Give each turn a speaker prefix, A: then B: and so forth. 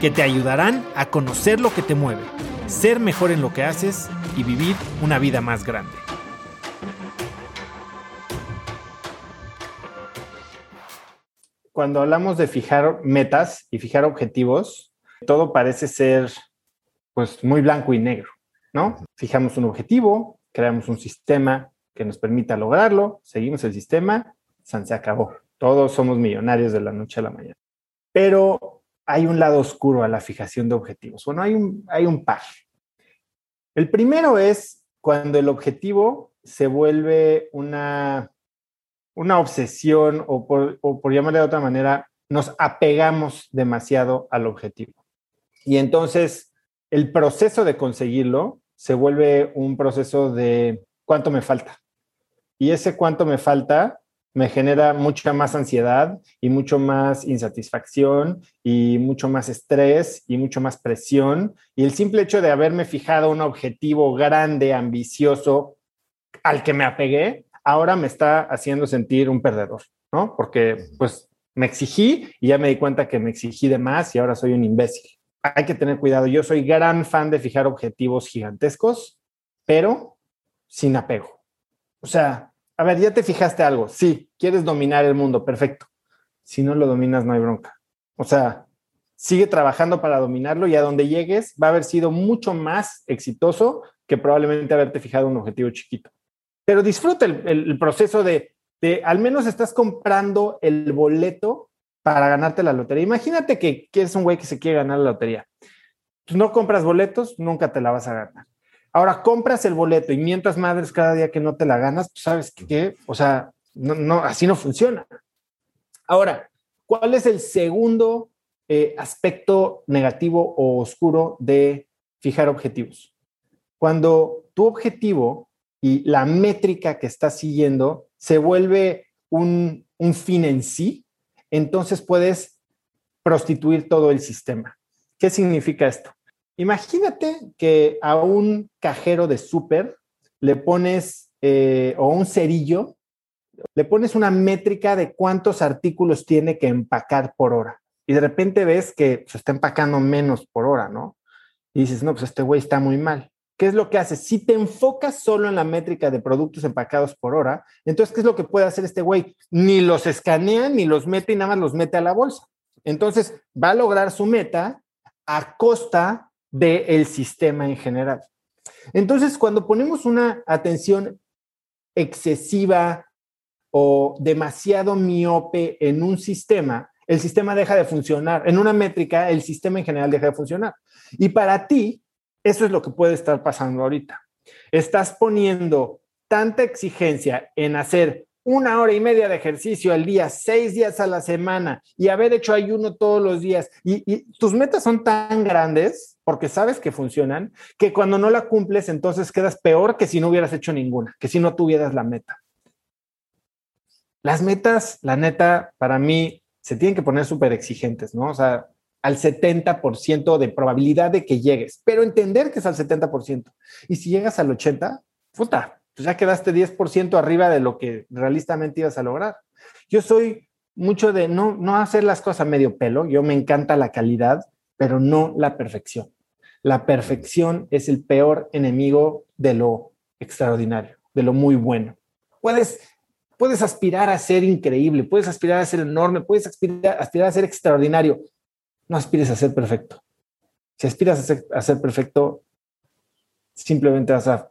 A: que te ayudarán a conocer lo que te mueve, ser mejor en lo que haces y vivir una vida más grande.
B: Cuando hablamos de fijar metas y fijar objetivos, todo parece ser pues muy blanco y negro, ¿no? Fijamos un objetivo, creamos un sistema que nos permita lograrlo, seguimos el sistema, se acabó. Todos somos millonarios de la noche a la mañana. Pero hay un lado oscuro a la fijación de objetivos. Bueno, hay un, hay un par. El primero es cuando el objetivo se vuelve una, una obsesión o por, o por llamarle de otra manera, nos apegamos demasiado al objetivo. Y entonces el proceso de conseguirlo se vuelve un proceso de cuánto me falta. Y ese cuánto me falta me genera mucha más ansiedad y mucho más insatisfacción y mucho más estrés y mucho más presión. Y el simple hecho de haberme fijado un objetivo grande, ambicioso, al que me apegué, ahora me está haciendo sentir un perdedor, ¿no? Porque pues me exigí y ya me di cuenta que me exigí de más y ahora soy un imbécil. Hay que tener cuidado. Yo soy gran fan de fijar objetivos gigantescos, pero sin apego. O sea, a ver, ya te fijaste algo. Sí, quieres dominar el mundo, perfecto. Si no lo dominas, no hay bronca. O sea, sigue trabajando para dominarlo y a donde llegues va a haber sido mucho más exitoso que probablemente haberte fijado un objetivo chiquito. Pero disfruta el, proceso de, de, al menos estás comprando el boleto para ganarte la lotería. Imagínate que, que es un güey que se quiere ganar la lotería. Pues no compras boletos, nunca te la vas a ganar. Ahora compras el boleto y mientras madres cada día que no te la ganas, pues sabes que, o sea, no, así no funciona. Ahora, ¿cuál es el segundo eh, aspecto negativo o oscuro de fijar objetivos? Cuando tu objetivo y la métrica que estás siguiendo se vuelve un, un fin en sí, entonces puedes prostituir todo el sistema. ¿Qué significa esto? Imagínate que a un cajero de súper le pones, eh, o un cerillo, le pones una métrica de cuántos artículos tiene que empacar por hora. Y de repente ves que se está empacando menos por hora, ¿no? Y dices, no, pues este güey está muy mal. ¿Qué es lo que hace? Si te enfocas solo en la métrica de productos empacados por hora, entonces, ¿qué es lo que puede hacer este güey? Ni los escanea, ni los mete y nada más los mete a la bolsa. Entonces, va a lograr su meta a costa del sistema en general. Entonces, cuando ponemos una atención excesiva o demasiado miope en un sistema, el sistema deja de funcionar. En una métrica, el sistema en general deja de funcionar. Y para ti, eso es lo que puede estar pasando ahorita. Estás poniendo tanta exigencia en hacer una hora y media de ejercicio al día, seis días a la semana y haber hecho ayuno todos los días y, tus metas son tan grandes porque sabes que funcionan, que cuando no la cumples entonces quedas peor que si no hubieras hecho ninguna, que si no tuvieras la meta. Las metas, la neta, para mí se tienen que poner súper exigentes, ¿no? O sea, al 70% de probabilidad de que llegues, pero entender que es al 70%. Y si llegas al 80%, puta, pues ya quedaste 10% arriba de lo que realistamente ibas a lograr. Yo soy mucho de no, no hacer las cosas medio pelo, yo me encanta la calidad, pero no la perfección. La perfección es el peor enemigo de lo extraordinario, de lo muy bueno. Puedes, puedes aspirar a ser increíble, puedes aspirar a ser enorme, puedes aspirar, aspirar a ser extraordinario. No aspires a ser perfecto. Si aspiras a ser, a ser perfecto, simplemente vas a